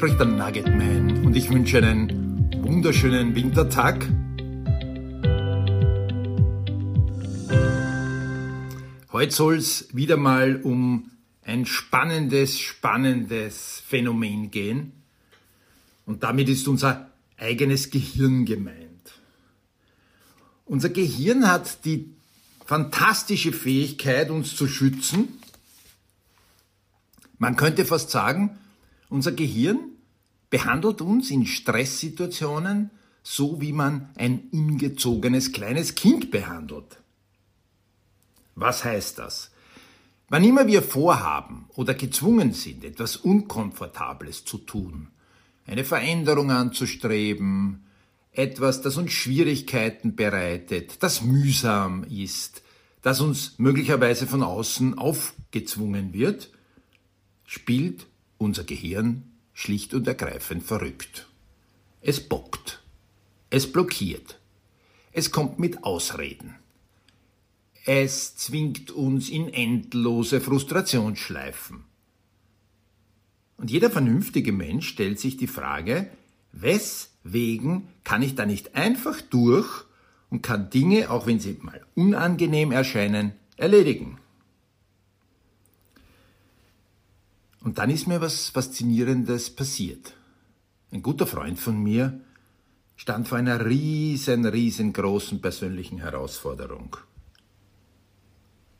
spricht der Nuggetman und ich wünsche einen wunderschönen Wintertag. Heute soll es wieder mal um ein spannendes, spannendes Phänomen gehen. Und damit ist unser eigenes Gehirn gemeint. Unser Gehirn hat die fantastische Fähigkeit, uns zu schützen. Man könnte fast sagen, unser Gehirn behandelt uns in Stresssituationen so, wie man ein ungezogenes kleines Kind behandelt. Was heißt das? Wann immer wir vorhaben oder gezwungen sind, etwas Unkomfortables zu tun, eine Veränderung anzustreben, etwas, das uns Schwierigkeiten bereitet, das mühsam ist, das uns möglicherweise von außen aufgezwungen wird, spielt unser Gehirn schlicht und ergreifend verrückt. Es bockt. Es blockiert. Es kommt mit Ausreden. Es zwingt uns in endlose Frustrationsschleifen. Und jeder vernünftige Mensch stellt sich die Frage, weswegen kann ich da nicht einfach durch und kann Dinge, auch wenn sie mal unangenehm erscheinen, erledigen? Und dann ist mir was Faszinierendes passiert. Ein guter Freund von mir stand vor einer riesen, riesengroßen persönlichen Herausforderung.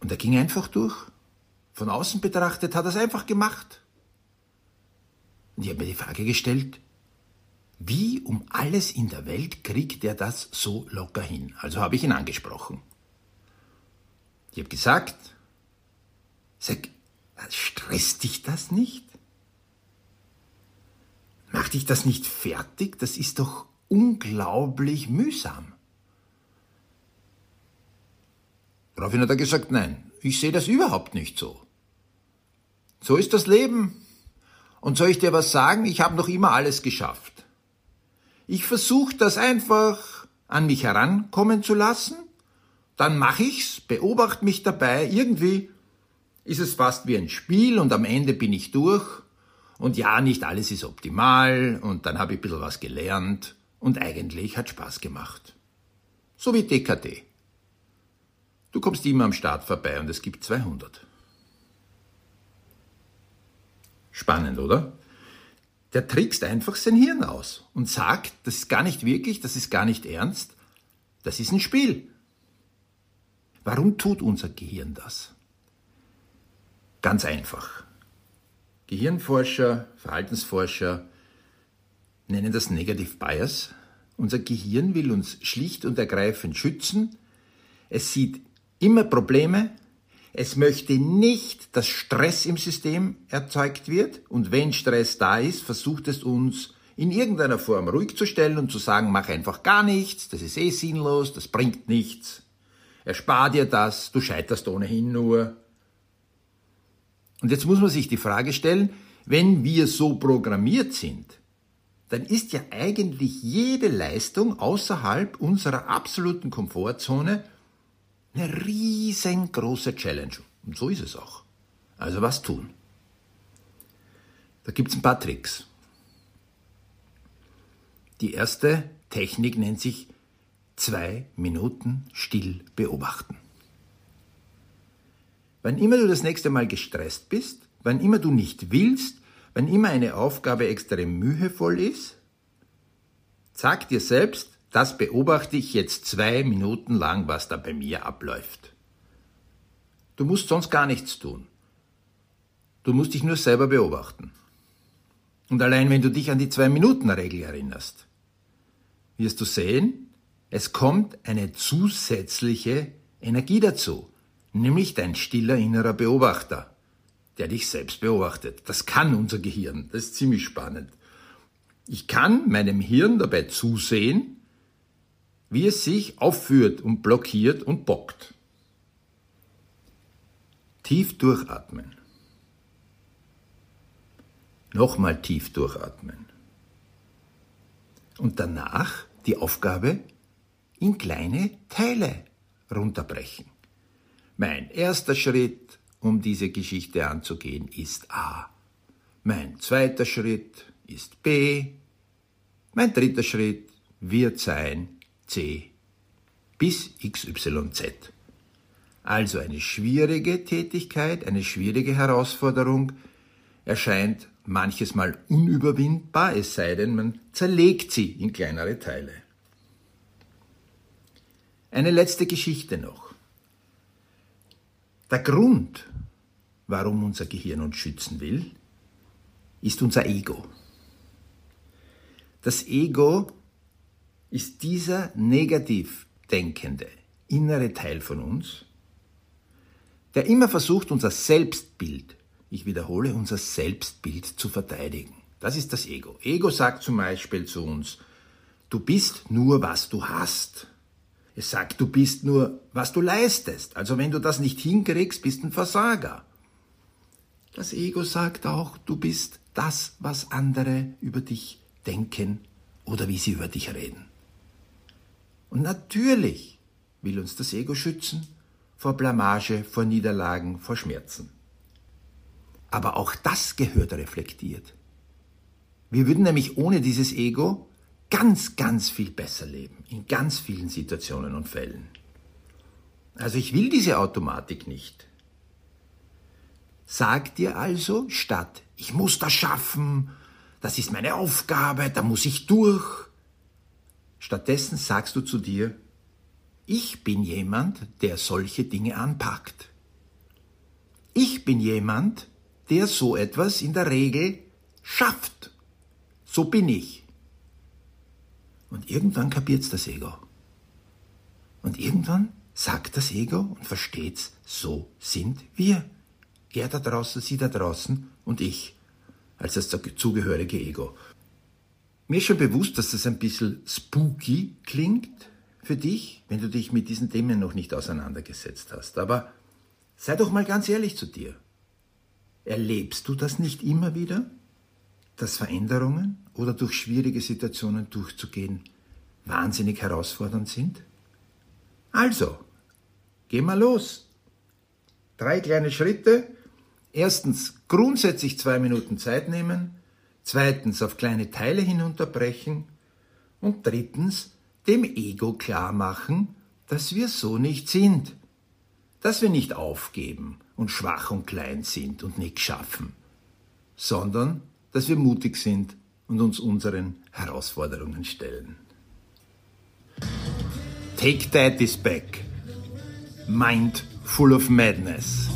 Und er ging einfach durch. Von außen betrachtet hat er es einfach gemacht. Und ich habe mir die Frage gestellt, wie um alles in der Welt kriegt er das so locker hin? Also habe ich ihn angesprochen. Ich habe gesagt, sag, stresst dich das nicht? Macht dich das nicht fertig? Das ist doch unglaublich mühsam. Daraufhin hat er gesagt, nein, ich sehe das überhaupt nicht so. So ist das Leben. Und soll ich dir was sagen? Ich habe noch immer alles geschafft. Ich versuche das einfach an mich herankommen zu lassen, dann mache ich's, beobachte mich dabei, irgendwie ist es fast wie ein Spiel und am Ende bin ich durch und ja, nicht alles ist optimal und dann habe ich ein bisschen was gelernt und eigentlich hat Spaß gemacht. So wie DKT. Du kommst immer am Start vorbei und es gibt 200. Spannend, oder? Der trickst einfach sein Hirn aus und sagt, das ist gar nicht wirklich, das ist gar nicht ernst, das ist ein Spiel. Warum tut unser Gehirn das? Ganz einfach. Gehirnforscher, Verhaltensforscher nennen das Negative Bias. Unser Gehirn will uns schlicht und ergreifend schützen. Es sieht immer Probleme. Es möchte nicht, dass Stress im System erzeugt wird. Und wenn Stress da ist, versucht es uns in irgendeiner Form ruhig zu stellen und zu sagen, mach einfach gar nichts, das ist eh sinnlos, das bringt nichts. Erspar dir das, du scheiterst ohnehin nur. Und jetzt muss man sich die Frage stellen, wenn wir so programmiert sind, dann ist ja eigentlich jede Leistung außerhalb unserer absoluten Komfortzone eine riesengroße Challenge. Und so ist es auch. Also was tun? Da gibt es ein paar Tricks. Die erste Technik nennt sich zwei Minuten still beobachten. Wann immer du das nächste Mal gestresst bist, wann immer du nicht willst, wann immer eine Aufgabe extrem mühevoll ist, sag dir selbst, das beobachte ich jetzt zwei Minuten lang, was da bei mir abläuft. Du musst sonst gar nichts tun. Du musst dich nur selber beobachten. Und allein wenn du dich an die Zwei-Minuten-Regel erinnerst, wirst du sehen, es kommt eine zusätzliche Energie dazu, nämlich dein stiller innerer Beobachter, der dich selbst beobachtet. Das kann unser Gehirn, das ist ziemlich spannend. Ich kann meinem Hirn dabei zusehen, wie es sich aufführt und blockiert und bockt. Tief durchatmen. Nochmal tief durchatmen. Und danach die Aufgabe in kleine Teile runterbrechen. Mein erster Schritt, um diese Geschichte anzugehen, ist A. Mein zweiter Schritt ist B. Mein dritter Schritt wird sein C bis XYZ. Also eine schwierige Tätigkeit, eine schwierige Herausforderung erscheint manches Mal unüberwindbar, es sei denn, man zerlegt sie in kleinere Teile. Eine letzte Geschichte noch. Der Grund, warum unser Gehirn uns schützen will, ist unser Ego. Das Ego ist dieser negativ denkende innere Teil von uns, der immer versucht, unser Selbstbild, ich wiederhole, unser Selbstbild zu verteidigen. Das ist das Ego. Ego sagt zum Beispiel zu uns, du bist nur, was du hast. Es sagt, du bist nur, was du leistest. Also wenn du das nicht hinkriegst, bist ein Versager. Das Ego sagt auch, du bist das, was andere über dich denken oder wie sie über dich reden. Und natürlich will uns das Ego schützen vor Blamage, vor Niederlagen, vor Schmerzen. Aber auch das gehört reflektiert. Wir würden nämlich ohne dieses Ego ganz, ganz viel besser leben, in ganz vielen Situationen und Fällen. Also ich will diese Automatik nicht. Sag dir also statt, ich muss das schaffen, das ist meine Aufgabe, da muss ich durch. Stattdessen sagst du zu dir, ich bin jemand, der solche Dinge anpackt. Ich bin jemand, der so etwas in der Regel schafft. So bin ich. Und irgendwann kapiert's das Ego. Und irgendwann sagt das Ego und versteht's, so sind wir. Er da draußen, sie da draußen und ich als das zugehörige Ego. Mir ist schon bewusst, dass das ein bisschen spooky klingt, für dich, wenn du dich mit diesen Themen noch nicht auseinandergesetzt hast. Aber sei doch mal ganz ehrlich zu dir. Erlebst du das nicht immer wieder, dass Veränderungen oder durch schwierige Situationen durchzugehen wahnsinnig herausfordernd sind? Also, geh mal los. Drei kleine Schritte. Erstens, grundsätzlich zwei Minuten Zeit nehmen. Zweitens, auf kleine Teile hinunterbrechen. Und drittens, dem Ego klar machen, dass wir so nicht sind, dass wir nicht aufgeben und schwach und klein sind und nichts schaffen, sondern dass wir mutig sind und uns unseren Herausforderungen stellen. Take that is back. Mind full of madness.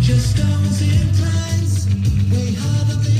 Just in place, we have a